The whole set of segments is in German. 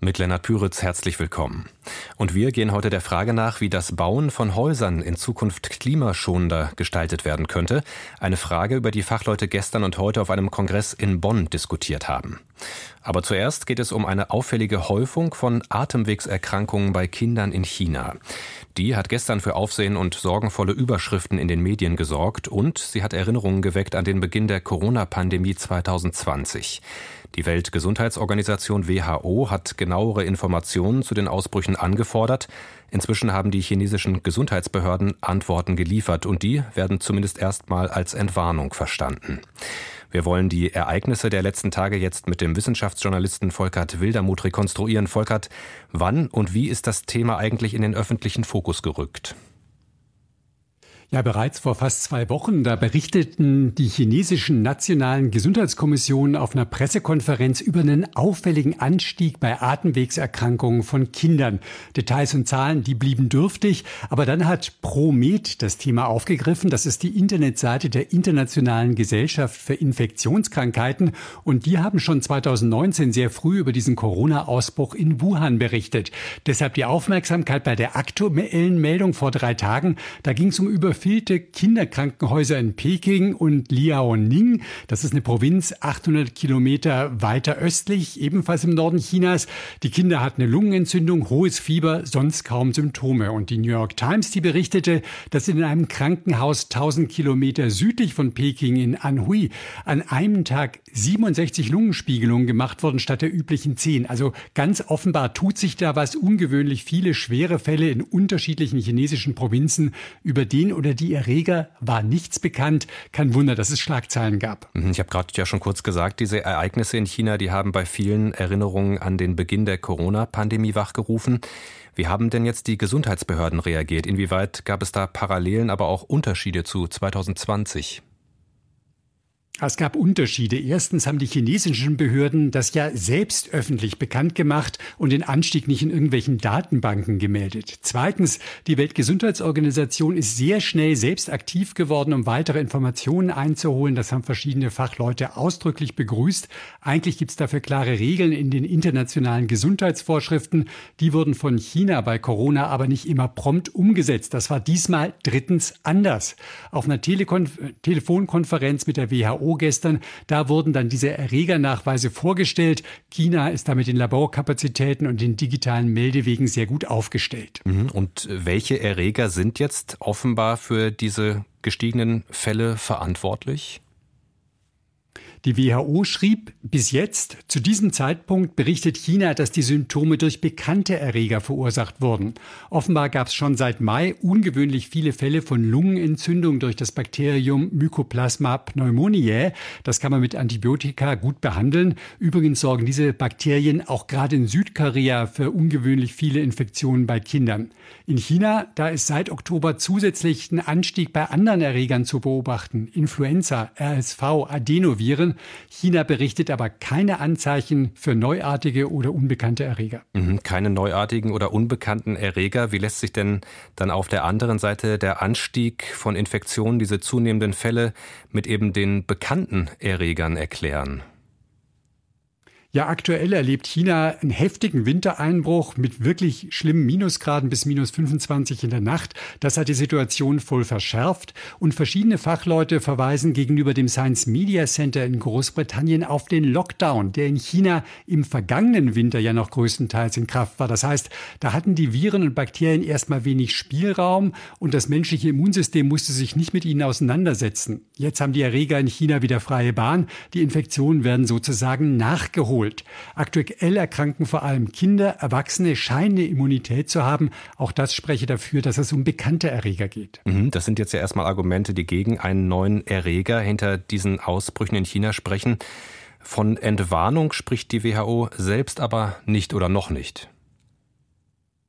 Mit Lennart Püritz herzlich willkommen. Und wir gehen heute der Frage nach, wie das Bauen von Häusern in Zukunft klimaschonender gestaltet werden könnte. Eine Frage, über die Fachleute gestern und heute auf einem Kongress in Bonn diskutiert haben. Aber zuerst geht es um eine auffällige Häufung von Atemwegserkrankungen bei Kindern in China. Die hat gestern für Aufsehen und sorgenvolle Überschriften in den Medien gesorgt und sie hat Erinnerungen geweckt an den Beginn der Corona-Pandemie 2020. Die Weltgesundheitsorganisation WHO hat genauere Informationen zu den Ausbrüchen angefordert. Inzwischen haben die chinesischen Gesundheitsbehörden Antworten geliefert und die werden zumindest erstmal als Entwarnung verstanden. Wir wollen die Ereignisse der letzten Tage jetzt mit dem Wissenschaftsjournalisten Volkert Wildermuth rekonstruieren. Volkert, wann und wie ist das Thema eigentlich in den öffentlichen Fokus gerückt? Ja, bereits vor fast zwei Wochen, da berichteten die chinesischen nationalen Gesundheitskommissionen auf einer Pressekonferenz über einen auffälligen Anstieg bei Atemwegserkrankungen von Kindern. Details und Zahlen, die blieben dürftig, aber dann hat ProMed das Thema aufgegriffen. Das ist die Internetseite der Internationalen Gesellschaft für Infektionskrankheiten und die haben schon 2019 sehr früh über diesen Corona-Ausbruch in Wuhan berichtet. Deshalb die Aufmerksamkeit bei der aktuellen Meldung vor drei Tagen. Da ging es um über überfüllte Kinderkrankenhäuser in Peking und Liaoning. Das ist eine Provinz 800 Kilometer weiter östlich, ebenfalls im Norden Chinas. Die Kinder hatten eine Lungenentzündung, hohes Fieber, sonst kaum Symptome. Und die New York Times, die berichtete, dass in einem Krankenhaus 1000 Kilometer südlich von Peking in Anhui an einem Tag 67 Lungenspiegelungen gemacht wurden statt der üblichen 10. Also ganz offenbar tut sich da was ungewöhnlich viele schwere Fälle in unterschiedlichen chinesischen Provinzen, über den oder die Erreger war nichts bekannt. Kein Wunder, dass es Schlagzeilen gab. Mhm, ich habe gerade ja schon kurz gesagt, diese Ereignisse in China, die haben bei vielen Erinnerungen an den Beginn der Corona-Pandemie wachgerufen. Wie haben denn jetzt die Gesundheitsbehörden reagiert? Inwieweit gab es da Parallelen, aber auch Unterschiede zu 2020? Es gab Unterschiede. Erstens haben die chinesischen Behörden das ja selbst öffentlich bekannt gemacht und den Anstieg nicht in irgendwelchen Datenbanken gemeldet. Zweitens, die Weltgesundheitsorganisation ist sehr schnell selbst aktiv geworden, um weitere Informationen einzuholen. Das haben verschiedene Fachleute ausdrücklich begrüßt. Eigentlich gibt es dafür klare Regeln in den internationalen Gesundheitsvorschriften. Die wurden von China bei Corona aber nicht immer prompt umgesetzt. Das war diesmal drittens anders. Auf einer Telekonf Telefonkonferenz mit der WHO gestern. Da wurden dann diese Erregernachweise vorgestellt. China ist da mit den Laborkapazitäten und den digitalen Meldewegen sehr gut aufgestellt. Mhm. Und welche Erreger sind jetzt offenbar für diese gestiegenen Fälle verantwortlich? Die WHO schrieb, bis jetzt, zu diesem Zeitpunkt berichtet China, dass die Symptome durch bekannte Erreger verursacht wurden. Offenbar gab es schon seit Mai ungewöhnlich viele Fälle von Lungenentzündung durch das Bakterium Mycoplasma pneumoniae. Das kann man mit Antibiotika gut behandeln. Übrigens sorgen diese Bakterien auch gerade in Südkorea für ungewöhnlich viele Infektionen bei Kindern. In China, da ist seit Oktober zusätzlich ein Anstieg bei anderen Erregern zu beobachten. Influenza, RSV, Adenoviren. China berichtet aber keine Anzeichen für neuartige oder unbekannte Erreger. Mhm, keine neuartigen oder unbekannten Erreger. Wie lässt sich denn dann auf der anderen Seite der Anstieg von Infektionen, diese zunehmenden Fälle mit eben den bekannten Erregern erklären? Ja, aktuell erlebt China einen heftigen Wintereinbruch mit wirklich schlimmen Minusgraden bis minus 25 in der Nacht. Das hat die Situation voll verschärft und verschiedene Fachleute verweisen gegenüber dem Science Media Center in Großbritannien auf den Lockdown, der in China im vergangenen Winter ja noch größtenteils in Kraft war. Das heißt, da hatten die Viren und Bakterien erstmal wenig Spielraum und das menschliche Immunsystem musste sich nicht mit ihnen auseinandersetzen. Jetzt haben die Erreger in China wieder freie Bahn. Die Infektionen werden sozusagen nachgeholt wiederholt. Aktuell erkranken vor allem Kinder, Erwachsene scheinen eine Immunität zu haben. Auch das spreche dafür, dass es um bekannte Erreger geht. Mhm, das sind jetzt ja erstmal Argumente, die gegen einen neuen Erreger hinter diesen Ausbrüchen in China sprechen. Von Entwarnung spricht die WHO selbst aber nicht oder noch nicht.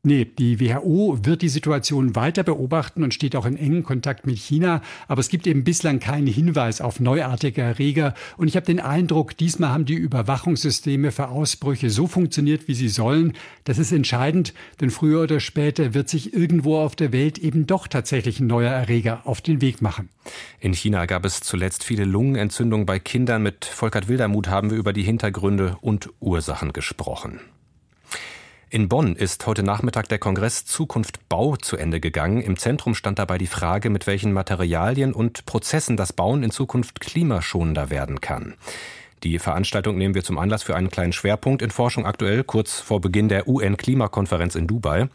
Nee, die WHO wird die Situation weiter beobachten und steht auch in engen Kontakt mit China. Aber es gibt eben bislang keinen Hinweis auf neuartige Erreger. Und ich habe den Eindruck, diesmal haben die Überwachungssysteme für Ausbrüche so funktioniert, wie sie sollen. Das ist entscheidend, denn früher oder später wird sich irgendwo auf der Welt eben doch tatsächlich ein neuer Erreger auf den Weg machen. In China gab es zuletzt viele Lungenentzündungen bei Kindern. Mit Volkert Wildermuth haben wir über die Hintergründe und Ursachen gesprochen. In Bonn ist heute Nachmittag der Kongress Zukunft Bau zu Ende gegangen. Im Zentrum stand dabei die Frage, mit welchen Materialien und Prozessen das Bauen in Zukunft klimaschonender werden kann. Die Veranstaltung nehmen wir zum Anlass für einen kleinen Schwerpunkt in Forschung aktuell, kurz vor Beginn der UN-Klimakonferenz in Dubai.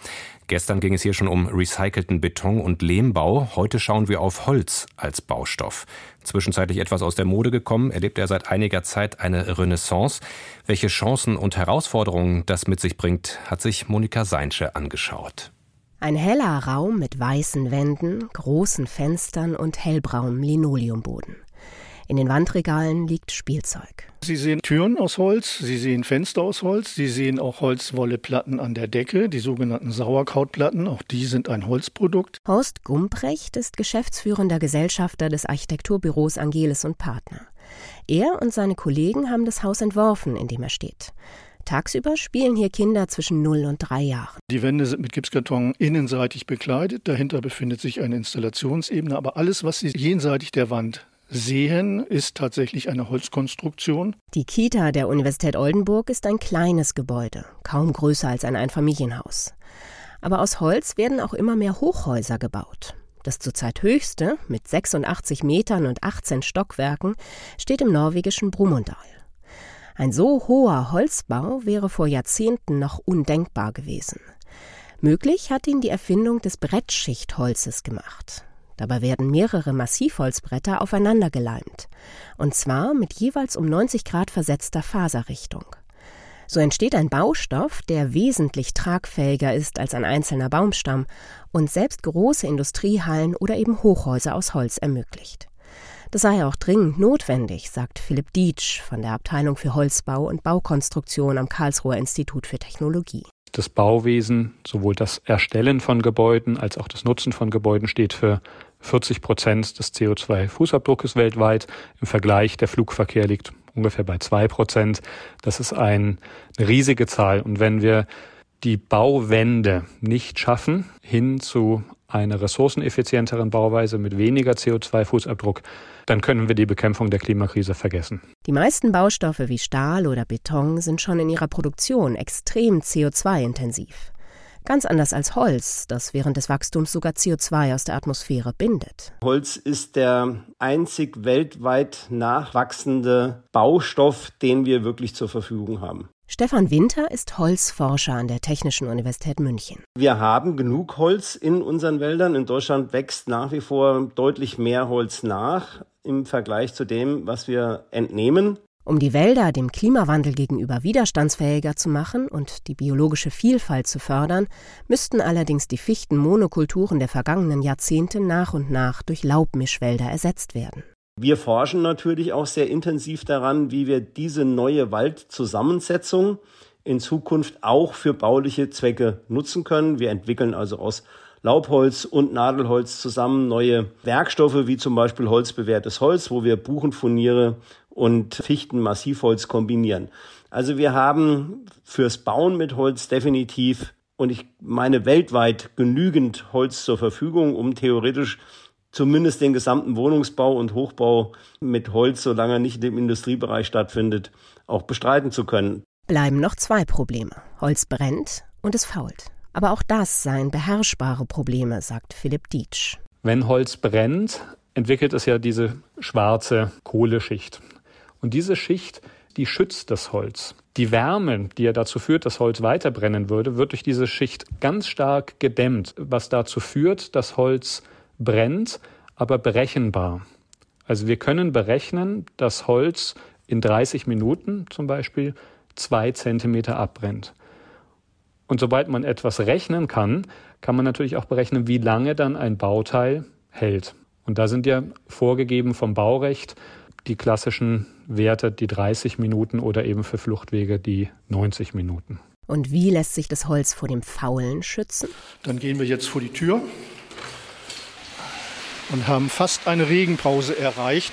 Gestern ging es hier schon um recycelten Beton und Lehmbau. Heute schauen wir auf Holz als Baustoff. Zwischenzeitlich etwas aus der Mode gekommen, erlebt er seit einiger Zeit eine Renaissance. Welche Chancen und Herausforderungen das mit sich bringt, hat sich Monika Seinsche angeschaut. Ein heller Raum mit weißen Wänden, großen Fenstern und hellbraunem Linoleumboden. In den Wandregalen liegt Spielzeug. Sie sehen Türen aus Holz, Sie sehen Fenster aus Holz, Sie sehen auch Holzwolleplatten an der Decke, die sogenannten Sauerkrautplatten, auch die sind ein Holzprodukt. Horst Gumprecht ist geschäftsführender Gesellschafter des Architekturbüros Angelis und Partner. Er und seine Kollegen haben das Haus entworfen, in dem er steht. Tagsüber spielen hier Kinder zwischen 0 und 3 Jahren. Die Wände sind mit Gipskarton innenseitig bekleidet. Dahinter befindet sich eine Installationsebene. Aber alles, was Sie jenseitig der Wand sehen, ist tatsächlich eine Holzkonstruktion. Die Kita der Universität Oldenburg ist ein kleines Gebäude, kaum größer als ein Einfamilienhaus. Aber aus Holz werden auch immer mehr Hochhäuser gebaut. Das zurzeit höchste, mit 86 Metern und 18 Stockwerken, steht im norwegischen Brumunddal. Ein so hoher Holzbau wäre vor Jahrzehnten noch undenkbar gewesen. Möglich hat ihn die Erfindung des Brettschichtholzes gemacht. Dabei werden mehrere Massivholzbretter aufeinander geleimt. Und zwar mit jeweils um 90 Grad versetzter Faserrichtung. So entsteht ein Baustoff, der wesentlich tragfähiger ist als ein einzelner Baumstamm und selbst große Industriehallen oder eben Hochhäuser aus Holz ermöglicht. Das sei auch dringend notwendig, sagt Philipp Dietsch von der Abteilung für Holzbau und Baukonstruktion am Karlsruher Institut für Technologie. Das Bauwesen, sowohl das Erstellen von Gebäuden als auch das Nutzen von Gebäuden steht für 40 Prozent des CO2-Fußabdruckes weltweit. Im Vergleich der Flugverkehr liegt ungefähr bei zwei Prozent. Das ist ein, eine riesige Zahl. Und wenn wir die Bauwende nicht schaffen, hin zu einer ressourceneffizienteren Bauweise mit weniger CO2-Fußabdruck, dann können wir die Bekämpfung der Klimakrise vergessen. Die meisten Baustoffe wie Stahl oder Beton sind schon in ihrer Produktion extrem CO2-intensiv. Ganz anders als Holz, das während des Wachstums sogar CO2 aus der Atmosphäre bindet. Holz ist der einzig weltweit nachwachsende Baustoff, den wir wirklich zur Verfügung haben. Stefan Winter ist Holzforscher an der Technischen Universität München. Wir haben genug Holz in unseren Wäldern. In Deutschland wächst nach wie vor deutlich mehr Holz nach im Vergleich zu dem, was wir entnehmen. Um die Wälder dem Klimawandel gegenüber widerstandsfähiger zu machen und die biologische Vielfalt zu fördern, müssten allerdings die Fichtenmonokulturen der vergangenen Jahrzehnte nach und nach durch Laubmischwälder ersetzt werden. Wir forschen natürlich auch sehr intensiv daran, wie wir diese neue Waldzusammensetzung in Zukunft auch für bauliche Zwecke nutzen können. Wir entwickeln also aus Laubholz und Nadelholz zusammen neue Werkstoffe, wie zum Beispiel holzbewehrtes Holz, wo wir Buchenfurniere und Fichten-Massivholz kombinieren. Also wir haben fürs Bauen mit Holz definitiv und ich meine weltweit genügend Holz zur Verfügung, um theoretisch zumindest den gesamten Wohnungsbau und Hochbau mit Holz, solange er nicht im Industriebereich stattfindet, auch bestreiten zu können. Bleiben noch zwei Probleme. Holz brennt und es fault. Aber auch das seien beherrschbare Probleme, sagt Philipp Dietsch. Wenn Holz brennt, entwickelt es ja diese schwarze Kohleschicht. Und diese Schicht, die schützt das Holz. Die Wärme, die ja dazu führt, dass Holz weiter brennen würde, wird durch diese Schicht ganz stark gedämmt, was dazu führt, dass Holz brennt, aber berechenbar. Also wir können berechnen, dass Holz in 30 Minuten zum Beispiel zwei Zentimeter abbrennt. Und sobald man etwas rechnen kann, kann man natürlich auch berechnen, wie lange dann ein Bauteil hält. Und da sind ja vorgegeben vom Baurecht die klassischen Werte, die 30 Minuten oder eben für Fluchtwege die 90 Minuten. Und wie lässt sich das Holz vor dem Faulen schützen? Dann gehen wir jetzt vor die Tür und haben fast eine Regenpause erreicht.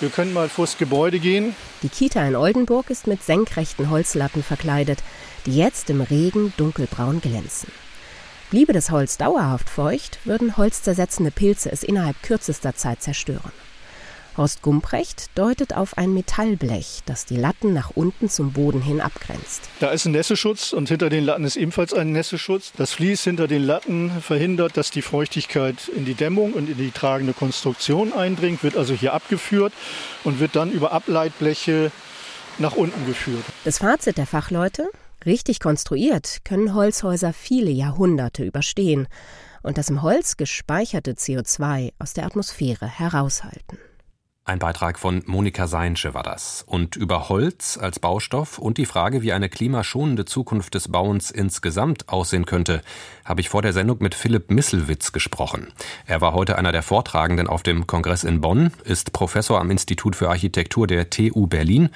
Wir können mal vors Gebäude gehen. Die Kita in Oldenburg ist mit senkrechten Holzlatten verkleidet, die jetzt im Regen dunkelbraun glänzen. Bliebe das Holz dauerhaft feucht, würden holzzersetzende Pilze es innerhalb kürzester Zeit zerstören. Horst Gumprecht deutet auf ein Metallblech, das die Latten nach unten zum Boden hin abgrenzt. Da ist ein Nässeschutz und hinter den Latten ist ebenfalls ein Nässeschutz. Das Vlies hinter den Latten verhindert, dass die Feuchtigkeit in die Dämmung und in die tragende Konstruktion eindringt, wird also hier abgeführt und wird dann über Ableitbleche nach unten geführt. Das Fazit der Fachleute? Richtig konstruiert können Holzhäuser viele Jahrhunderte überstehen und das im Holz gespeicherte CO2 aus der Atmosphäre heraushalten. Ein Beitrag von Monika Seinsche war das. Und über Holz als Baustoff und die Frage, wie eine klimaschonende Zukunft des Bauens insgesamt aussehen könnte, habe ich vor der Sendung mit Philipp Misselwitz gesprochen. Er war heute einer der Vortragenden auf dem Kongress in Bonn, ist Professor am Institut für Architektur der TU Berlin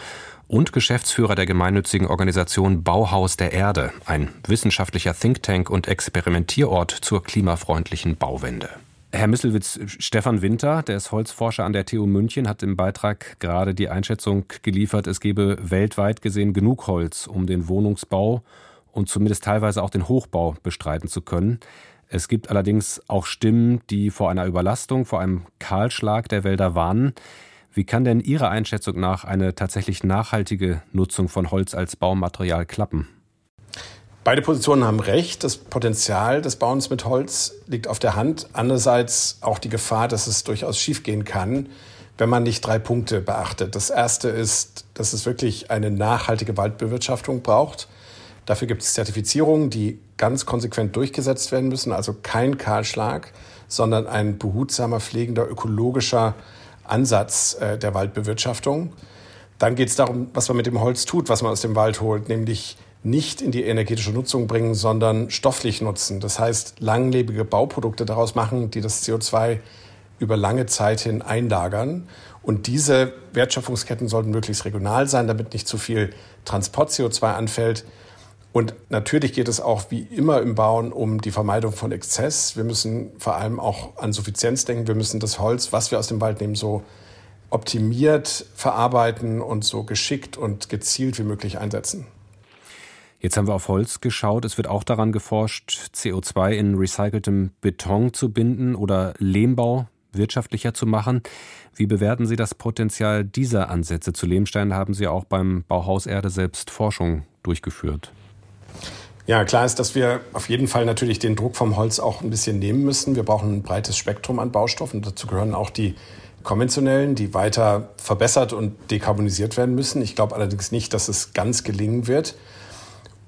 und Geschäftsführer der gemeinnützigen Organisation Bauhaus der Erde, ein wissenschaftlicher Think Tank und Experimentierort zur klimafreundlichen Bauwende. Herr Misselwitz, Stefan Winter, der ist Holzforscher an der TU München, hat im Beitrag gerade die Einschätzung geliefert, es gebe weltweit gesehen genug Holz, um den Wohnungsbau und zumindest teilweise auch den Hochbau bestreiten zu können. Es gibt allerdings auch Stimmen, die vor einer Überlastung, vor einem Kahlschlag der Wälder warnen. Wie kann denn Ihrer Einschätzung nach eine tatsächlich nachhaltige Nutzung von Holz als Baumaterial klappen? Beide Positionen haben recht. Das Potenzial des Bauens mit Holz liegt auf der Hand. Andererseits auch die Gefahr, dass es durchaus schiefgehen kann, wenn man nicht drei Punkte beachtet. Das erste ist, dass es wirklich eine nachhaltige Waldbewirtschaftung braucht. Dafür gibt es Zertifizierungen, die ganz konsequent durchgesetzt werden müssen. Also kein Kahlschlag, sondern ein behutsamer, pflegender, ökologischer Ansatz äh, der Waldbewirtschaftung. Dann geht es darum, was man mit dem Holz tut, was man aus dem Wald holt, nämlich nicht in die energetische Nutzung bringen, sondern stofflich nutzen. Das heißt, langlebige Bauprodukte daraus machen, die das CO2 über lange Zeit hin einlagern. Und diese Wertschöpfungsketten sollten möglichst regional sein, damit nicht zu viel Transport-CO2 anfällt. Und natürlich geht es auch wie immer im Bauen um die Vermeidung von Exzess. Wir müssen vor allem auch an Suffizienz denken. Wir müssen das Holz, was wir aus dem Wald nehmen, so optimiert verarbeiten und so geschickt und gezielt wie möglich einsetzen. Jetzt haben wir auf Holz geschaut. Es wird auch daran geforscht, CO2 in recyceltem Beton zu binden oder Lehmbau wirtschaftlicher zu machen. Wie bewerten Sie das Potenzial dieser Ansätze? Zu Lehmstein haben Sie auch beim Bauhaus Erde selbst Forschung durchgeführt. Ja, klar ist, dass wir auf jeden Fall natürlich den Druck vom Holz auch ein bisschen nehmen müssen. Wir brauchen ein breites Spektrum an Baustoffen. Dazu gehören auch die konventionellen, die weiter verbessert und dekarbonisiert werden müssen. Ich glaube allerdings nicht, dass es ganz gelingen wird.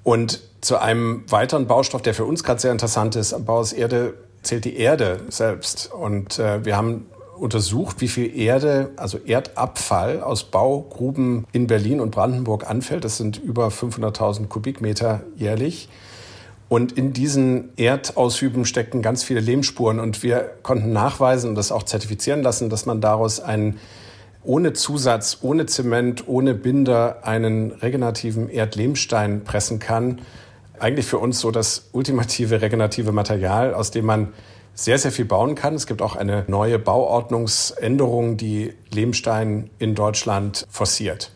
Und zu einem weiteren Baustoff, der für uns gerade sehr interessant ist, am Bau aus Erde zählt die Erde selbst. Und äh, wir haben untersucht, wie viel Erde, also Erdabfall aus Baugruben in Berlin und Brandenburg anfällt. Das sind über 500.000 Kubikmeter jährlich. Und in diesen Erdaushüben stecken ganz viele Lehmspuren. Und wir konnten nachweisen und das auch zertifizieren lassen, dass man daraus einen ohne Zusatz, ohne Zement, ohne Binder einen regenerativen Erdlehmstein pressen kann. Eigentlich für uns so das ultimative regenerative Material, aus dem man sehr, sehr viel bauen kann. Es gibt auch eine neue Bauordnungsänderung, die Lehmstein in Deutschland forciert.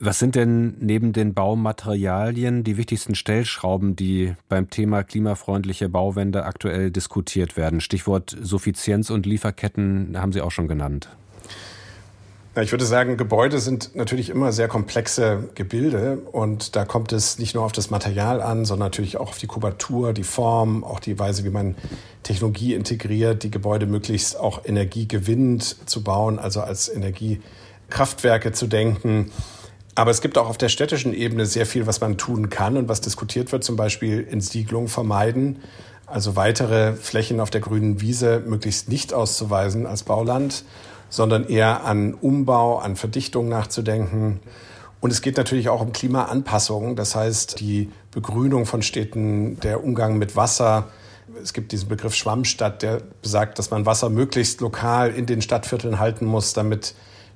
Was sind denn neben den Baumaterialien die wichtigsten Stellschrauben, die beim Thema klimafreundliche Bauwände aktuell diskutiert werden? Stichwort Suffizienz und Lieferketten haben Sie auch schon genannt. Ja, ich würde sagen, Gebäude sind natürlich immer sehr komplexe Gebilde und da kommt es nicht nur auf das Material an, sondern natürlich auch auf die Kubatur, die Form, auch die Weise, wie man Technologie integriert, die Gebäude möglichst auch energiegewinnend zu bauen, also als Energiekraftwerke zu denken. Aber es gibt auch auf der städtischen Ebene sehr viel, was man tun kann und was diskutiert wird, zum Beispiel Entsiedlung vermeiden, also weitere Flächen auf der grünen Wiese möglichst nicht auszuweisen als Bauland sondern eher an Umbau, an Verdichtung nachzudenken. Und es geht natürlich auch um Klimaanpassung, das heißt die Begrünung von Städten, der Umgang mit Wasser. Es gibt diesen Begriff Schwammstadt, der besagt, dass man Wasser möglichst lokal in den Stadtvierteln halten muss, damit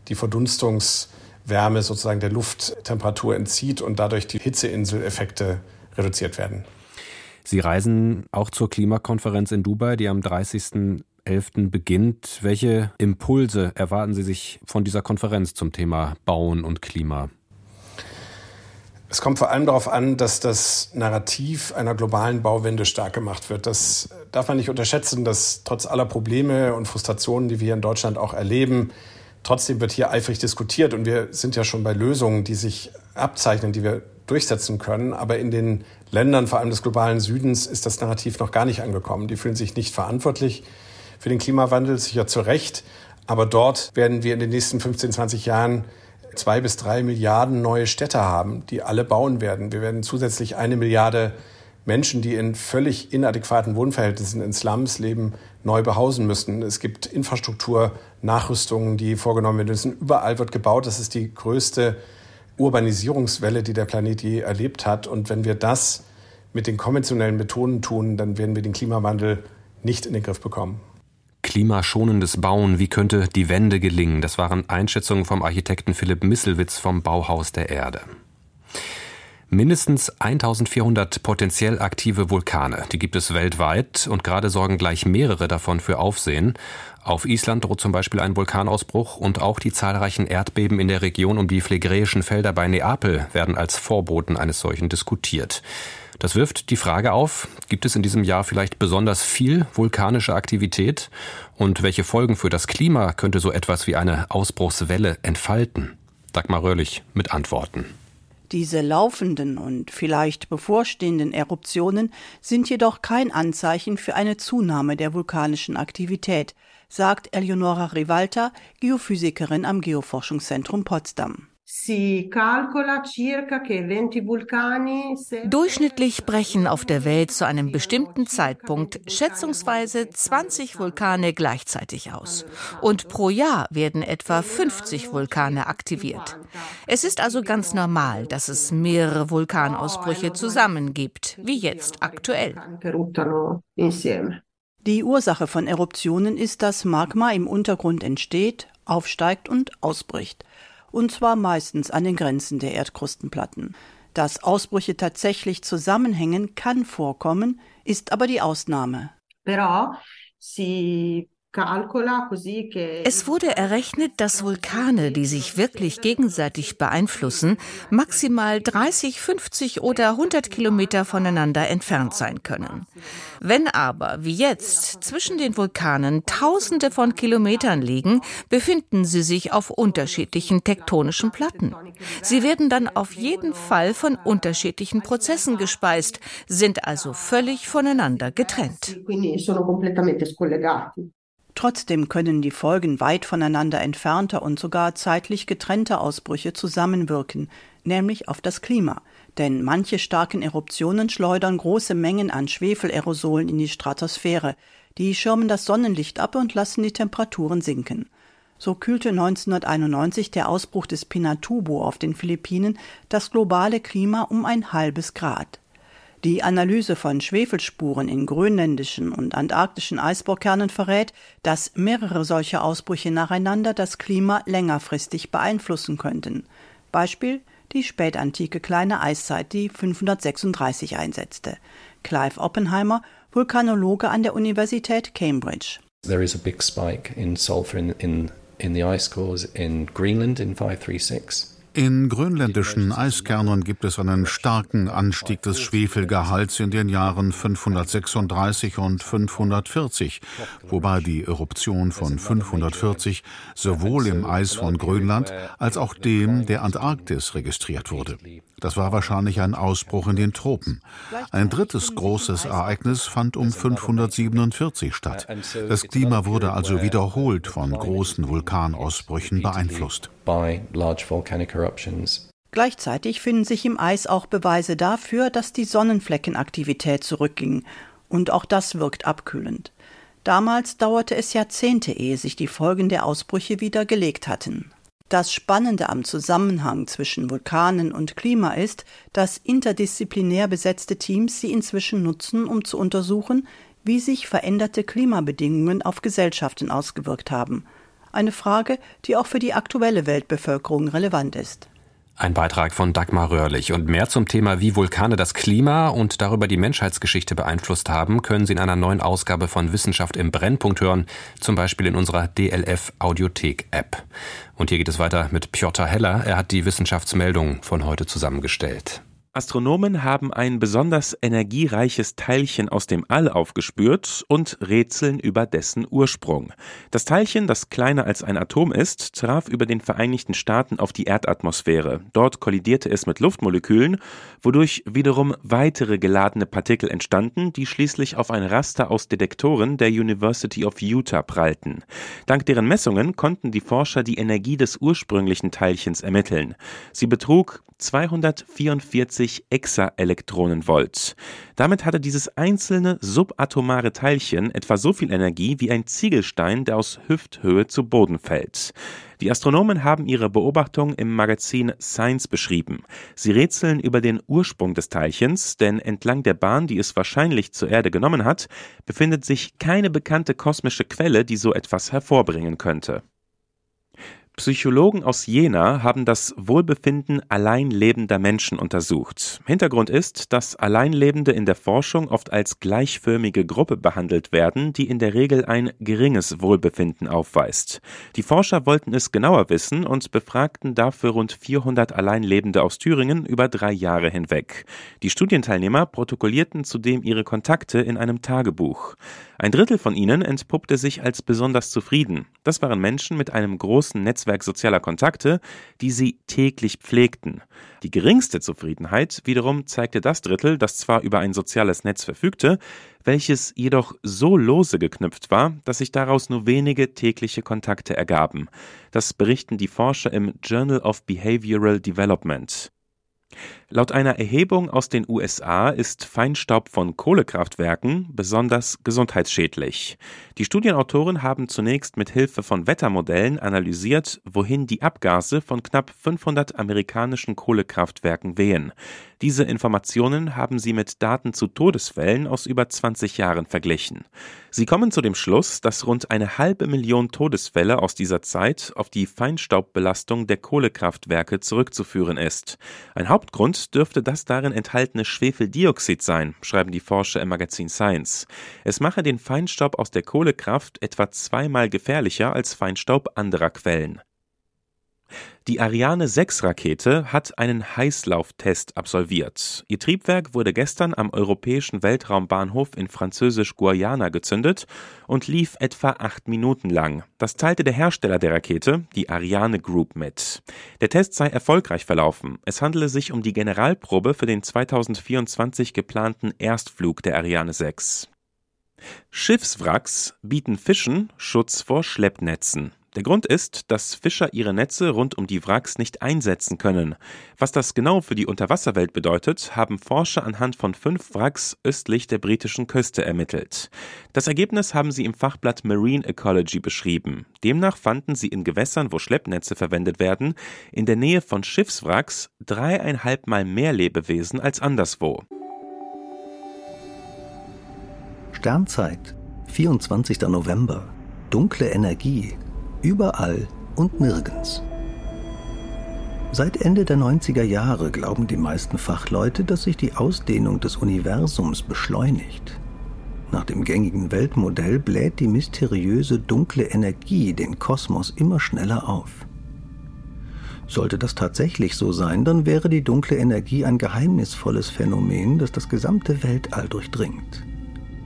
die Verdunstungswege Wärme sozusagen der Lufttemperatur entzieht und dadurch die Hitzeinseleffekte reduziert werden. Sie reisen auch zur Klimakonferenz in Dubai, die am 30.11. beginnt. Welche Impulse erwarten Sie sich von dieser Konferenz zum Thema Bauen und Klima? Es kommt vor allem darauf an, dass das Narrativ einer globalen Bauwende stark gemacht wird. Das darf man nicht unterschätzen, dass trotz aller Probleme und Frustrationen, die wir hier in Deutschland auch erleben, trotzdem wird hier eifrig diskutiert und wir sind ja schon bei Lösungen, die sich abzeichnen, die wir durchsetzen können. Aber in den Ländern, vor allem des globalen Südens, ist das Narrativ noch gar nicht angekommen. Die fühlen sich nicht verantwortlich für den Klimawandel, sicher zu Recht. Aber dort werden wir in den nächsten 15, 20 Jahren zwei bis drei Milliarden neue Städte haben, die alle bauen werden. Wir werden zusätzlich eine Milliarde Menschen, die in völlig inadäquaten Wohnverhältnissen in Slums leben, neu behausen müssen. Es gibt Infrastrukturnachrüstungen, die vorgenommen werden müssen. Überall wird gebaut. Das ist die größte Urbanisierungswelle, die der Planet je erlebt hat. Und wenn wir das mit den konventionellen Methoden tun, dann werden wir den Klimawandel nicht in den Griff bekommen klimaschonendes Bauen, wie könnte die Wende gelingen? Das waren Einschätzungen vom Architekten Philipp Misselwitz vom Bauhaus der Erde. Mindestens 1400 potenziell aktive Vulkane, die gibt es weltweit und gerade sorgen gleich mehrere davon für Aufsehen. Auf Island droht zum Beispiel ein Vulkanausbruch und auch die zahlreichen Erdbeben in der Region um die phlegräischen Felder bei Neapel werden als Vorboten eines solchen diskutiert. Das wirft die Frage auf, gibt es in diesem Jahr vielleicht besonders viel vulkanische Aktivität? Und welche Folgen für das Klima könnte so etwas wie eine Ausbruchswelle entfalten? Dagmar Röhrlich mit Antworten. Diese laufenden und vielleicht bevorstehenden Eruptionen sind jedoch kein Anzeichen für eine Zunahme der vulkanischen Aktivität, sagt Eleonora Rivalta, Geophysikerin am Geoforschungszentrum Potsdam. Durchschnittlich brechen auf der Welt zu einem bestimmten Zeitpunkt schätzungsweise 20 Vulkane gleichzeitig aus. Und pro Jahr werden etwa 50 Vulkane aktiviert. Es ist also ganz normal, dass es mehrere Vulkanausbrüche zusammen gibt, wie jetzt aktuell. Die Ursache von Eruptionen ist, dass Magma im Untergrund entsteht, aufsteigt und ausbricht und zwar meistens an den Grenzen der Erdkrustenplatten. Dass Ausbrüche tatsächlich zusammenhängen, kann vorkommen, ist aber die Ausnahme. Però si es wurde errechnet, dass Vulkane, die sich wirklich gegenseitig beeinflussen, maximal 30, 50 oder 100 Kilometer voneinander entfernt sein können. Wenn aber, wie jetzt, zwischen den Vulkanen Tausende von Kilometern liegen, befinden sie sich auf unterschiedlichen tektonischen Platten. Sie werden dann auf jeden Fall von unterschiedlichen Prozessen gespeist, sind also völlig voneinander getrennt. Trotzdem können die Folgen weit voneinander entfernter und sogar zeitlich getrennter Ausbrüche zusammenwirken, nämlich auf das Klima. Denn manche starken Eruptionen schleudern große Mengen an Schwefelerosolen in die Stratosphäre. Die schirmen das Sonnenlicht ab und lassen die Temperaturen sinken. So kühlte 1991 der Ausbruch des Pinatubo auf den Philippinen das globale Klima um ein halbes Grad. Die Analyse von Schwefelspuren in grönländischen und antarktischen Eisbohrkernen verrät, dass mehrere solche Ausbrüche nacheinander das Klima längerfristig beeinflussen könnten. Beispiel die spätantike kleine Eiszeit, die 536 einsetzte. Clive Oppenheimer, Vulkanologe an der Universität Cambridge. There is a big spike in sulfur in, in, in the ice cores in Greenland in 536. In grönländischen Eiskernen gibt es einen starken Anstieg des Schwefelgehalts in den Jahren 536 und 540, wobei die Eruption von 540 sowohl im Eis von Grönland als auch dem der Antarktis registriert wurde. Das war wahrscheinlich ein Ausbruch in den Tropen. Ein drittes großes Ereignis fand um 547 statt. Das Klima wurde also wiederholt von großen Vulkanausbrüchen beeinflusst. Gleichzeitig finden sich im Eis auch Beweise dafür, dass die Sonnenfleckenaktivität zurückging, und auch das wirkt abkühlend. Damals dauerte es Jahrzehnte, ehe sich die Folgen der Ausbrüche wieder gelegt hatten. Das Spannende am Zusammenhang zwischen Vulkanen und Klima ist, dass interdisziplinär besetzte Teams sie inzwischen nutzen, um zu untersuchen, wie sich veränderte Klimabedingungen auf Gesellschaften ausgewirkt haben. Eine Frage, die auch für die aktuelle Weltbevölkerung relevant ist. Ein Beitrag von Dagmar Röhrlich. Und mehr zum Thema, wie Vulkane das Klima und darüber die Menschheitsgeschichte beeinflusst haben, können Sie in einer neuen Ausgabe von Wissenschaft im Brennpunkt hören, zum Beispiel in unserer DLF Audiothek App. Und hier geht es weiter mit Piotr Heller. Er hat die Wissenschaftsmeldung von heute zusammengestellt. Astronomen haben ein besonders energiereiches Teilchen aus dem All aufgespürt und rätseln über dessen Ursprung. Das Teilchen, das kleiner als ein Atom ist, traf über den Vereinigten Staaten auf die Erdatmosphäre. Dort kollidierte es mit Luftmolekülen, wodurch wiederum weitere geladene Partikel entstanden, die schließlich auf ein Raster aus Detektoren der University of Utah prallten. Dank deren Messungen konnten die Forscher die Energie des ursprünglichen Teilchens ermitteln. Sie betrug 244 Exaelektronenvolt. Damit hatte dieses einzelne subatomare Teilchen etwa so viel Energie wie ein Ziegelstein, der aus Hüfthöhe zu Boden fällt. Die Astronomen haben ihre Beobachtung im Magazin Science beschrieben. Sie rätseln über den Ursprung des Teilchens, denn entlang der Bahn, die es wahrscheinlich zur Erde genommen hat, befindet sich keine bekannte kosmische Quelle, die so etwas hervorbringen könnte. Psychologen aus Jena haben das Wohlbefinden allein lebender Menschen untersucht. Hintergrund ist, dass Alleinlebende in der Forschung oft als gleichförmige Gruppe behandelt werden, die in der Regel ein geringes Wohlbefinden aufweist. Die Forscher wollten es genauer wissen und befragten dafür rund 400 Alleinlebende aus Thüringen über drei Jahre hinweg. Die Studienteilnehmer protokollierten zudem ihre Kontakte in einem Tagebuch. Ein Drittel von ihnen entpuppte sich als besonders zufrieden. Das waren Menschen mit einem großen Netz Netzwerk sozialer Kontakte, die sie täglich pflegten. Die geringste Zufriedenheit wiederum zeigte das Drittel, das zwar über ein soziales Netz verfügte, welches jedoch so lose geknüpft war, dass sich daraus nur wenige tägliche Kontakte ergaben. Das berichten die Forscher im Journal of Behavioral Development. Laut einer Erhebung aus den USA ist Feinstaub von Kohlekraftwerken besonders gesundheitsschädlich. Die Studienautoren haben zunächst mit Hilfe von Wettermodellen analysiert, wohin die Abgase von knapp 500 amerikanischen Kohlekraftwerken wehen. Diese Informationen haben sie mit Daten zu Todesfällen aus über 20 Jahren verglichen. Sie kommen zu dem Schluss, dass rund eine halbe Million Todesfälle aus dieser Zeit auf die Feinstaubbelastung der Kohlekraftwerke zurückzuführen ist. Ein Hauptgrund dürfte das darin enthaltene Schwefeldioxid sein, schreiben die Forscher im Magazin Science. Es mache den Feinstaub aus der Kohlekraft etwa zweimal gefährlicher als Feinstaub anderer Quellen. Die Ariane 6 Rakete hat einen Heißlauftest absolviert. Ihr Triebwerk wurde gestern am europäischen Weltraumbahnhof in Französisch-Guayana gezündet und lief etwa acht Minuten lang. Das teilte der Hersteller der Rakete, die Ariane Group, mit. Der Test sei erfolgreich verlaufen. Es handele sich um die Generalprobe für den 2024 geplanten Erstflug der Ariane 6. Schiffswracks bieten Fischen Schutz vor Schleppnetzen. Der Grund ist, dass Fischer ihre Netze rund um die Wracks nicht einsetzen können. Was das genau für die Unterwasserwelt bedeutet, haben Forscher anhand von fünf Wracks östlich der britischen Küste ermittelt. Das Ergebnis haben sie im Fachblatt Marine Ecology beschrieben. Demnach fanden sie in Gewässern, wo Schleppnetze verwendet werden, in der Nähe von Schiffswracks dreieinhalb Mal mehr Lebewesen als anderswo. Sternzeit, 24. November. Dunkle Energie Überall und nirgends. Seit Ende der 90er Jahre glauben die meisten Fachleute, dass sich die Ausdehnung des Universums beschleunigt. Nach dem gängigen Weltmodell bläht die mysteriöse dunkle Energie den Kosmos immer schneller auf. Sollte das tatsächlich so sein, dann wäre die dunkle Energie ein geheimnisvolles Phänomen, das das gesamte Weltall durchdringt.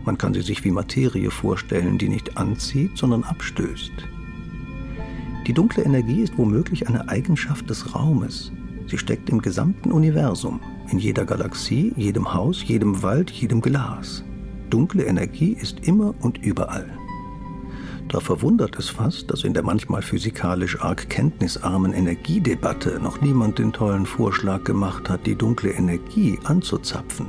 Man kann sie sich wie Materie vorstellen, die nicht anzieht, sondern abstößt. Die dunkle Energie ist womöglich eine Eigenschaft des Raumes. Sie steckt im gesamten Universum, in jeder Galaxie, jedem Haus, jedem Wald, jedem Glas. Dunkle Energie ist immer und überall. Da verwundert es fast, dass in der manchmal physikalisch arg kenntnisarmen Energiedebatte noch niemand den tollen Vorschlag gemacht hat, die dunkle Energie anzuzapfen.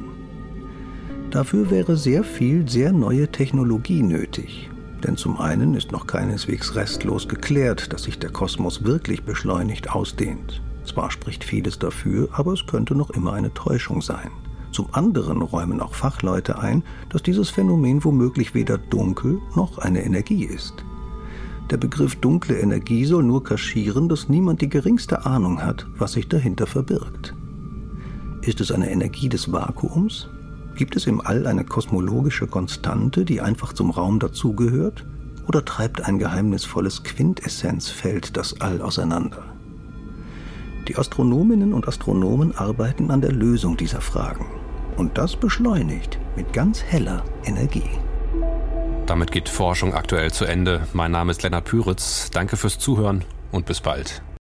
Dafür wäre sehr viel sehr neue Technologie nötig, denn zum einen ist noch keineswegs restlos geklärt, dass sich der Kosmos wirklich beschleunigt ausdehnt. Zwar spricht vieles dafür, aber es könnte noch immer eine Täuschung sein. Zum anderen räumen auch Fachleute ein, dass dieses Phänomen womöglich weder dunkel noch eine Energie ist. Der Begriff dunkle Energie soll nur kaschieren, dass niemand die geringste Ahnung hat, was sich dahinter verbirgt. Ist es eine Energie des Vakuums? Gibt es im All eine kosmologische Konstante, die einfach zum Raum dazugehört? Oder treibt ein geheimnisvolles Quintessenzfeld das All auseinander? Die Astronominnen und Astronomen arbeiten an der Lösung dieser Fragen. Und das beschleunigt mit ganz heller Energie. Damit geht Forschung aktuell zu Ende. Mein Name ist Lennart Püritz. Danke fürs Zuhören und bis bald.